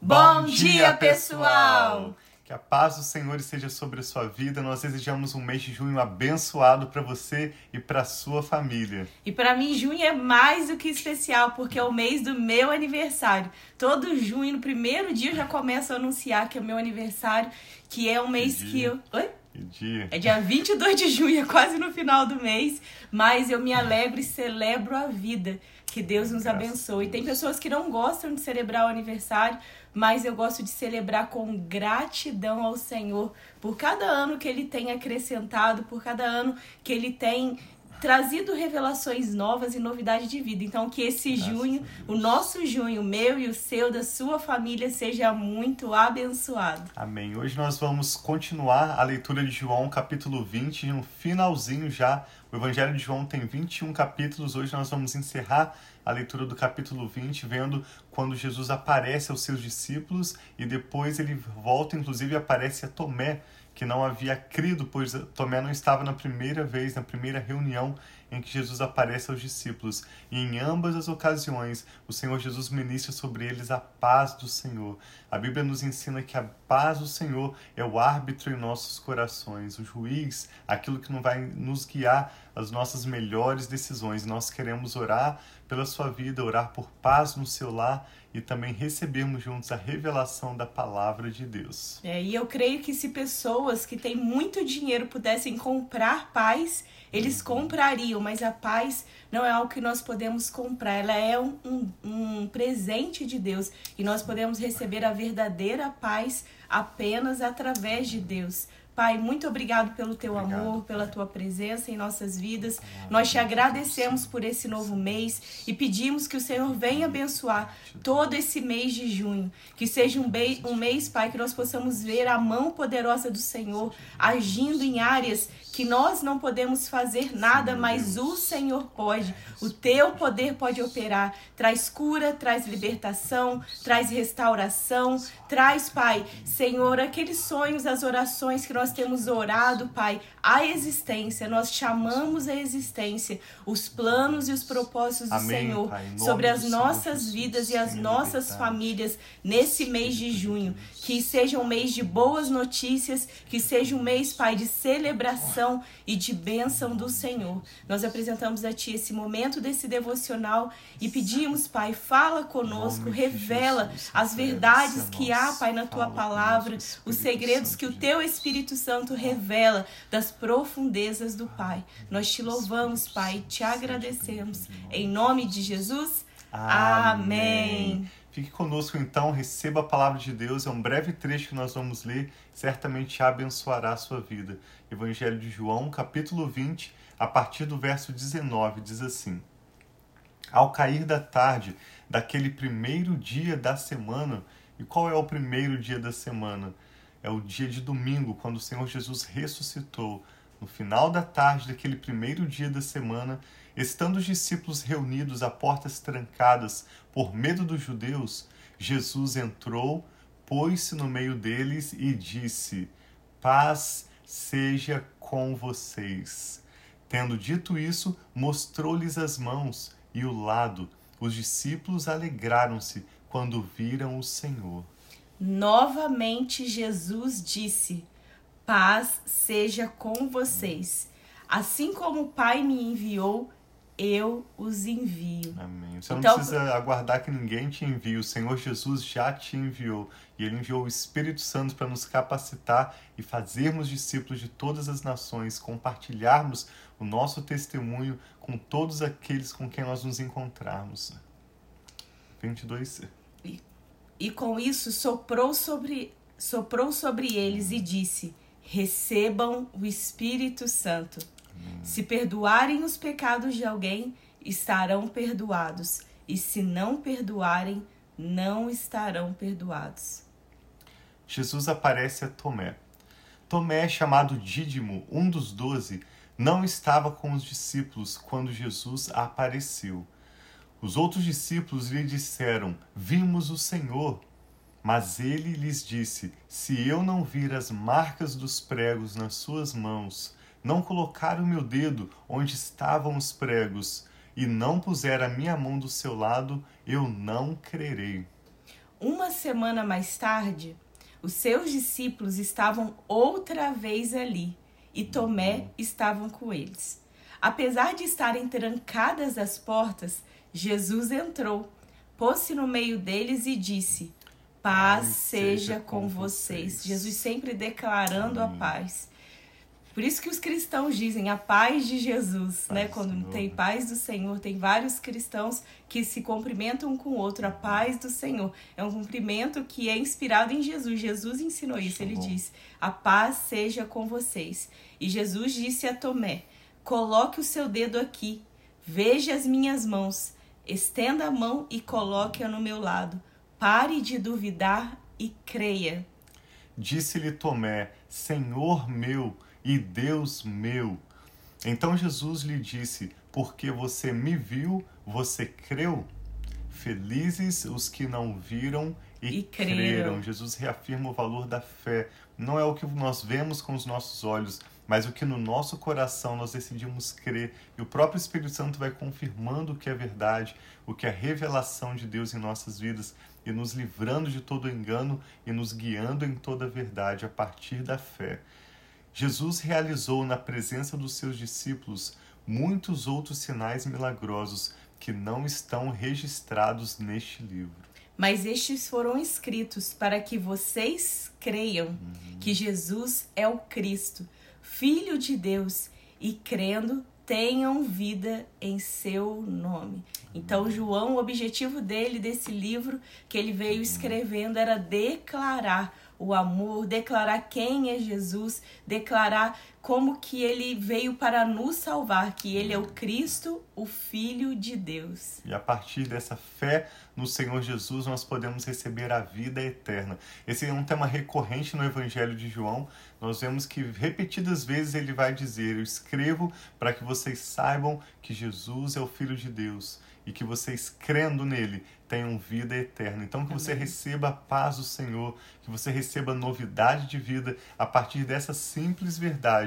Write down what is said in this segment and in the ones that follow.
Bom dia, pessoal! Que a paz do Senhor esteja sobre a sua vida. Nós desejamos um mês de junho abençoado para você e para sua família. E para mim, junho é mais do que especial, porque é o mês do meu aniversário. Todo junho, no primeiro dia, eu já começo a anunciar que é o meu aniversário, que é um mês que, que eu. Oi? Que dia? É dia 22 de junho, é quase no final do mês, mas eu me alegro e celebro a vida. Que Deus nos Graças abençoe. Tem pessoas que não gostam de celebrar o aniversário, mas eu gosto de celebrar com gratidão ao Senhor por cada ano que Ele tem acrescentado, por cada ano que Ele tem trazido revelações novas e novidade de vida. Então, que esse Graças junho, o nosso junho, meu e o seu, da sua família, seja muito abençoado. Amém. Hoje nós vamos continuar a leitura de João, capítulo 20, no finalzinho já. O Evangelho de João tem 21 capítulos. Hoje nós vamos encerrar a leitura do capítulo 20, vendo quando Jesus aparece aos seus discípulos e depois ele volta, inclusive aparece a Tomé, que não havia crido, pois Tomé não estava na primeira vez, na primeira reunião em que Jesus aparece aos discípulos. E em ambas as ocasiões, o Senhor Jesus ministra sobre eles a paz do Senhor. A Bíblia nos ensina que a paz do Senhor é o árbitro em nossos corações, o juiz, aquilo que não vai nos guiar às nossas melhores decisões. Nós queremos orar pela sua vida, orar por paz no seu lar e também recebermos juntos a revelação da palavra de Deus. É, e eu creio que se pessoas que têm muito dinheiro pudessem comprar paz, eles uhum. comprariam, mas a paz não é algo que nós podemos comprar, ela é um, um, um presente de Deus e nós podemos receber a verdadeira paz apenas através de Deus. Pai, muito obrigado pelo teu obrigado, amor, pela pai. tua presença em nossas vidas. Nós te agradecemos por esse novo mês e pedimos que o Senhor venha abençoar todo esse mês de junho. Que seja um, um mês, Pai, que nós possamos ver a mão poderosa do Senhor agindo em áreas que nós não podemos fazer nada, mas o Senhor pode. O teu poder pode operar. Traz cura, traz libertação, traz restauração, traz, Pai, Senhor, aqueles sonhos, as orações que nós temos orado, Pai, a existência, nós chamamos a existência, os planos e os propósitos do Amém, Senhor pai, sobre as nossas Senhor, vidas e as nossas famílias nesse mês de junho. Que seja um mês de boas notícias, que seja um mês, Pai, de celebração e de bênção do Senhor. Nós apresentamos a Ti esse momento desse devocional e pedimos, Pai, fala conosco, revela as verdades que há, Pai, na Tua palavra, os segredos que o Teu Espírito Santo revela das profundezas do Pai. Nós te louvamos, Pai, te agradecemos. Em nome de Jesus, amém. Fique conosco então, receba a palavra de Deus. É um breve trecho que nós vamos ler, certamente abençoará a sua vida. Evangelho de João, capítulo 20, a partir do verso 19, diz assim: Ao cair da tarde daquele primeiro dia da semana, e qual é o primeiro dia da semana? É o dia de domingo, quando o Senhor Jesus ressuscitou. No final da tarde daquele primeiro dia da semana, estando os discípulos reunidos a portas trancadas por medo dos judeus, Jesus entrou, pôs-se no meio deles e disse: Paz seja com vocês. Tendo dito isso, mostrou-lhes as mãos e o lado. Os discípulos alegraram-se quando viram o Senhor. Novamente Jesus disse: Paz seja com vocês. Assim como o Pai me enviou, eu os envio. Amém. Você então, não precisa aguardar que ninguém te envie. O Senhor Jesus já te enviou. E Ele enviou o Espírito Santo para nos capacitar e fazermos discípulos de todas as nações, compartilharmos o nosso testemunho com todos aqueles com quem nós nos encontrarmos. 22. E, com isso soprou sobre, soprou sobre eles e disse recebam o Espírito Santo. Se perdoarem os pecados de alguém, estarão perdoados, e se não perdoarem, não estarão perdoados. Jesus aparece a Tomé. Tomé, chamado Dídimo, um dos doze, não estava com os discípulos quando Jesus apareceu. Os outros discípulos lhe disseram: Vimos o Senhor. Mas ele lhes disse: Se eu não vir as marcas dos pregos nas suas mãos, não colocar o meu dedo onde estavam os pregos, e não puser a minha mão do seu lado, eu não crerei. Uma semana mais tarde, os seus discípulos estavam outra vez ali e Tomé estavam com eles. Apesar de estarem trancadas as portas, Jesus entrou, pôs-se no meio deles e disse: Paz seja com vocês. Jesus sempre declarando a paz. Por isso que os cristãos dizem a paz de Jesus, né? paz né? Quando Senhor. tem paz do Senhor, tem vários cristãos que se cumprimentam um com o outro, a paz do Senhor. É um cumprimento que é inspirado em Jesus. Jesus ensinou isso. Ele disse: "A paz seja com vocês". E Jesus disse a Tomé: "Coloque o seu dedo aqui. Veja as minhas mãos. Estenda a mão e coloque-a no meu lado. Pare de duvidar e creia." Disse-lhe Tomé: Senhor meu e Deus meu. Então Jesus lhe disse: Porque você me viu, você creu? Felizes os que não viram e, e creram. creram. Jesus reafirma o valor da fé. Não é o que nós vemos com os nossos olhos, mas o que no nosso coração nós decidimos crer. E o próprio Espírito Santo vai confirmando o que é verdade, o que é revelação de Deus em nossas vidas e nos livrando de todo engano e nos guiando em toda a verdade a partir da fé. Jesus realizou na presença dos seus discípulos muitos outros sinais milagrosos que não estão registrados neste livro. Mas estes foram escritos para que vocês creiam uhum. que Jesus é o Cristo, Filho de Deus, e crendo tenham vida em seu nome. Então, João, o objetivo dele, desse livro que ele veio escrevendo, era declarar o amor, declarar quem é Jesus, declarar como que ele veio para nos salvar, que ele é o Cristo, o Filho de Deus. E a partir dessa fé no Senhor Jesus, nós podemos receber a vida eterna. Esse é um tema recorrente no Evangelho de João. Nós vemos que repetidas vezes ele vai dizer: Eu escrevo para que vocês saibam que Jesus é o Filho de Deus e que vocês, crendo nele, tenham vida eterna. Então, que Amém. você receba a paz do Senhor, que você receba novidade de vida a partir dessa simples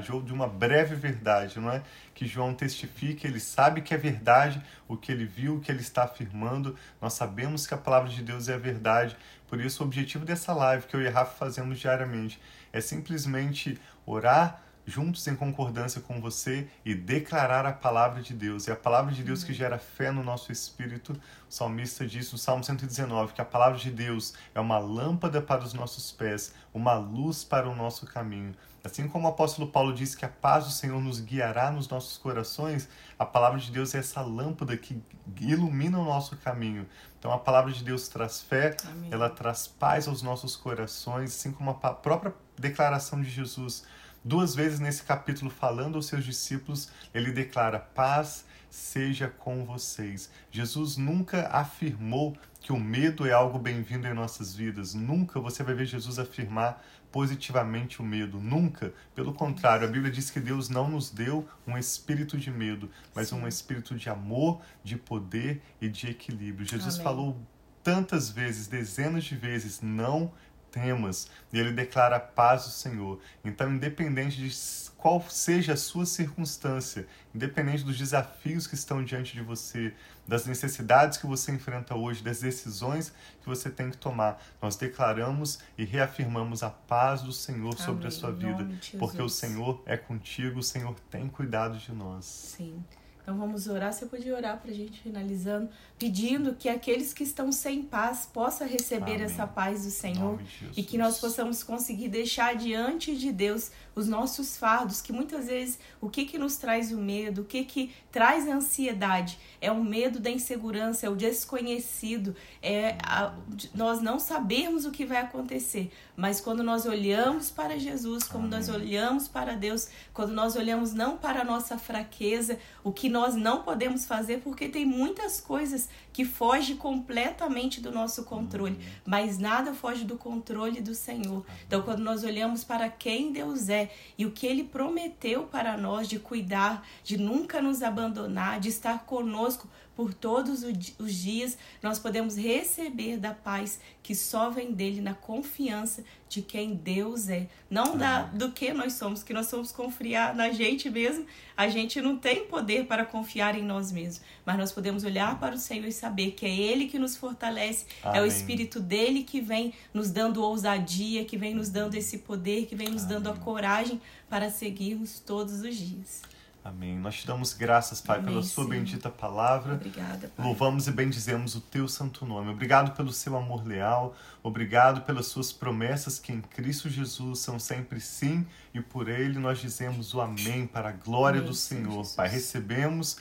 verdade, ou de uma breve verdade, não é? Que João testifica, ele sabe que é verdade o que ele viu, o que ele está afirmando. Nós sabemos que a palavra de Deus é a verdade. Por isso, o objetivo dessa live que eu e a Rafa fazemos diariamente é simplesmente orar juntos em concordância com você e declarar a palavra de Deus. É a palavra de Deus que gera fé no nosso espírito. O salmista diz no Salmo 119 que a palavra de Deus é uma lâmpada para os nossos pés, uma luz para o nosso caminho. Assim como o apóstolo Paulo diz que a paz do Senhor nos guiará nos nossos corações, a palavra de Deus é essa lâmpada que ilumina o nosso caminho. Então a palavra de Deus traz fé, Amém. ela traz paz aos nossos corações, assim como a própria declaração de Jesus Duas vezes nesse capítulo, falando aos seus discípulos, ele declara: paz seja com vocês. Jesus nunca afirmou que o medo é algo bem-vindo em nossas vidas. Nunca você vai ver Jesus afirmar positivamente o medo. Nunca. Pelo contrário, a Bíblia diz que Deus não nos deu um espírito de medo, mas Sim. um espírito de amor, de poder e de equilíbrio. Jesus Amém. falou tantas vezes, dezenas de vezes, não temas. E ele declara a paz do Senhor. Então, independente de qual seja a sua circunstância, independente dos desafios que estão diante de você, das necessidades que você enfrenta hoje, das decisões que você tem que tomar, nós declaramos e reafirmamos a paz do Senhor Amém. sobre a sua vida, porque o Senhor é contigo, o Senhor tem cuidado de nós. Sim. Então vamos orar. Você podia orar para a gente finalizando, pedindo que aqueles que estão sem paz possam receber Amém. essa paz do Senhor e que nós possamos conseguir deixar diante de Deus os nossos fardos, que muitas vezes o que que nos traz o medo, o que que traz a ansiedade é o medo da insegurança, é o desconhecido, é a, nós não sabermos o que vai acontecer. Mas quando nós olhamos para Jesus, quando Amém. nós olhamos para Deus, quando nós olhamos não para a nossa fraqueza, o que nós não podemos fazer, porque tem muitas coisas que fogem completamente do nosso controle, uhum. mas nada foge do controle do Senhor. Então, quando nós olhamos para quem Deus é e o que Ele prometeu para nós de cuidar, de nunca nos abandonar, de estar conosco conosco por todos os dias, nós podemos receber da paz que só vem dele na confiança de quem Deus é, não da do que nós somos, que nós somos confiar na gente mesmo. A gente não tem poder para confiar em nós mesmos, mas nós podemos olhar para o Senhor e saber que é ele que nos fortalece, Amém. é o espírito dele que vem nos dando ousadia, que vem nos dando esse poder, que vem nos Amém. dando a coragem para seguirmos todos os dias. Amém. Nós te damos graças, Pai, Amém, pela sua Senhor. bendita palavra. Obrigada, Pai. Louvamos e bendizemos o teu santo nome. Obrigado pelo seu amor leal. Obrigado pelas suas promessas que em Cristo Jesus são sempre sim e por ele nós dizemos o amém para a glória amém, do Senhor. Pai, recebemos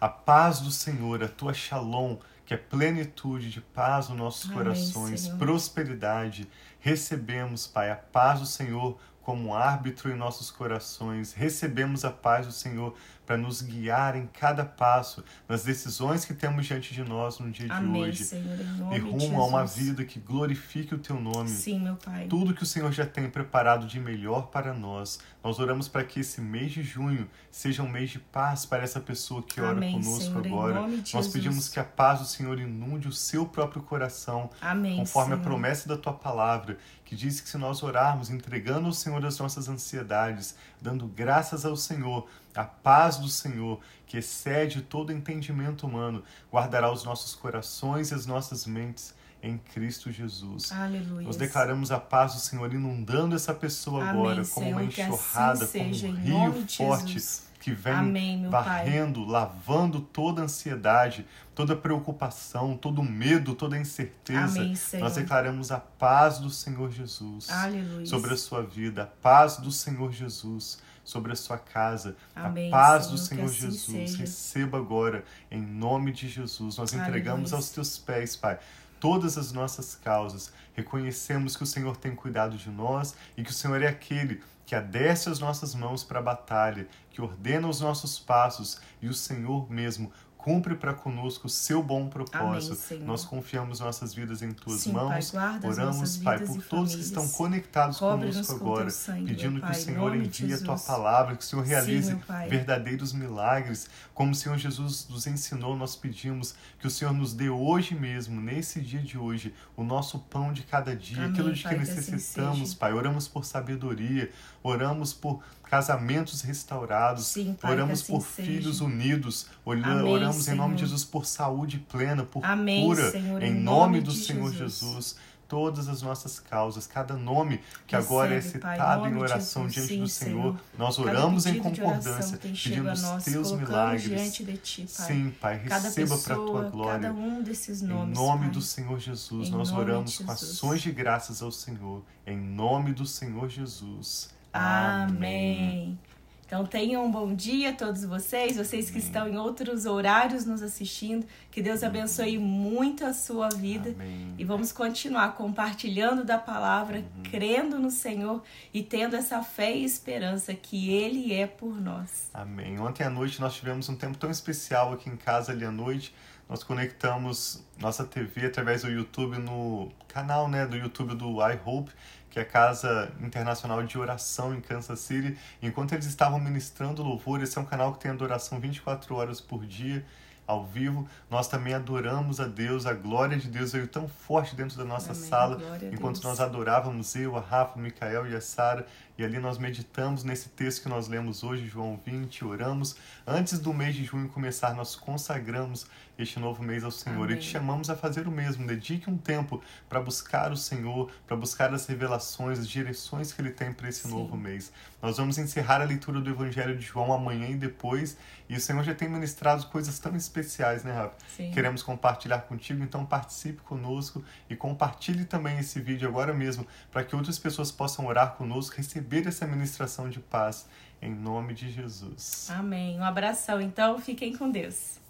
a paz do Senhor, a tua shalom, que é plenitude de paz nos nossos amém, corações, Senhor. prosperidade. Recebemos, Pai, a paz do Senhor como árbitro em nossos corações. Recebemos a paz do Senhor para nos guiar em cada passo, nas decisões que temos diante de nós no dia Amém, de hoje. Senhor, em nome e rumo a uma vida que glorifique o teu nome. Sim, meu Pai. Tudo que o Senhor já tem preparado de melhor para nós. Nós oramos para que esse mês de junho seja um mês de paz para essa pessoa que ora Amém, conosco Senhor, agora. Nós pedimos que a paz do Senhor inunde o seu próprio coração, Amém, conforme Senhor. a promessa da tua palavra, que diz que se nós orarmos entregando ao Senhor as nossas ansiedades, dando graças ao Senhor, a paz do Senhor, que excede todo entendimento humano, guardará os nossos corações e as nossas mentes em Cristo Jesus. Aleluia. Nós declaramos a paz do Senhor inundando essa pessoa Amém, agora, como Senhor, uma enxurrada, assim como seja, um rio forte que vem Amém, varrendo, pai. lavando toda ansiedade, toda preocupação, todo medo, toda incerteza. Amém, Nós declaramos a paz do Senhor Jesus Aleluia. sobre a sua vida, a paz do Senhor Jesus sobre a sua casa. Amém, a paz Senhor, do Senhor assim Jesus. seja. Receba agora, em nome de Jesus. Nós entregamos Aleluia. aos teus pés, Pai, todas as nossas causas. Reconhecemos que o Senhor tem cuidado de nós e que o Senhor é aquele que adeste as nossas mãos para a batalha, que ordena os nossos passos e o Senhor mesmo cumpre para conosco o seu bom propósito. Amém, Nós confiamos nossas vidas em tuas Sim, mãos. Pai, Oramos, Pai, por todos que famílias. estão conectados conosco agora, sangue, pedindo meu que Pai, o Senhor envie a tua palavra, que o Senhor Sim, realize Pai. verdadeiros milagres, como o Senhor Jesus nos ensinou, nós pedimos que o Senhor nos dê hoje mesmo, nesse dia de hoje, o nosso pão de cada dia, Amém, aquilo de Pai, que que assim necessitamos. Pai. Oramos por sabedoria, oramos por casamentos restaurados, Sim, Pai, oramos que assim por filhos unidos, Olha- Amém, oramos em nome de Senhor. Jesus por saúde plena, por Amém, cura, Senhor, em em nome nome do Senhor Jesus. Jesus. Todas as nossas causas, cada nome que Recebe, agora é Pai, em citado em nome de oração Jesus. diante do Sim, Senhor, Senhor. nós oramos em concordância, pedindo os teus milagres. diante de ti, Pai. Sim, Pai, Cada receba para a tua glória. cada um desses Em nomes, nome Pai. do Senhor Jesus, Em nós oramos com ações de graças ao Senhor. Em nome do Senhor Jesus. Amém. Então tenham um bom dia todos vocês, vocês que estão em outros horários nos assistindo. Que Deus abençoe muito a sua vida. Amém. E vamos continuar compartilhando da palavra, Uhum. crendo no Senhor e tendo essa fé e esperança que Ele é por nós. Amém. Ontem à noite nós tivemos um tempo tão especial aqui em casa ali à noite. Nós conectamos nossa TV através do YouTube no canal né, do YouTube do iHope, que é a Casa Internacional de Oração em Kansas City. Enquanto eles estavam ministrando louvor, esse é um canal que tem adoração 24 horas por dia, ao vivo. Nós também adoramos a Deus, a glória de Deus veio tão forte dentro da nossa Amém. sala. Enquanto nós adorávamos, eu, a Rafa, o Micael e a Sara, e ali nós meditamos nesse texto que nós lemos hoje, João 20, oramos. Antes do mês de junho começar, nós consagramos este novo mês ao Senhor Amém. e te chamamos a fazer o mesmo. Dedique um tempo para buscar o Senhor, para buscar as revelações, as direções que Ele tem para esse Sim. novo mês. Nós vamos encerrar a leitura do Evangelho de João amanhã e depois, e o Senhor já tem ministrado coisas tão especiais, né, Rafa? Sim. Queremos compartilhar contigo, então participe conosco e compartilhe também esse vídeo agora mesmo, para que outras pessoas possam orar conosco, receber essa ministração de paz, em nome de Jesus. Amém. Um abração, então. Fiquem com Deus.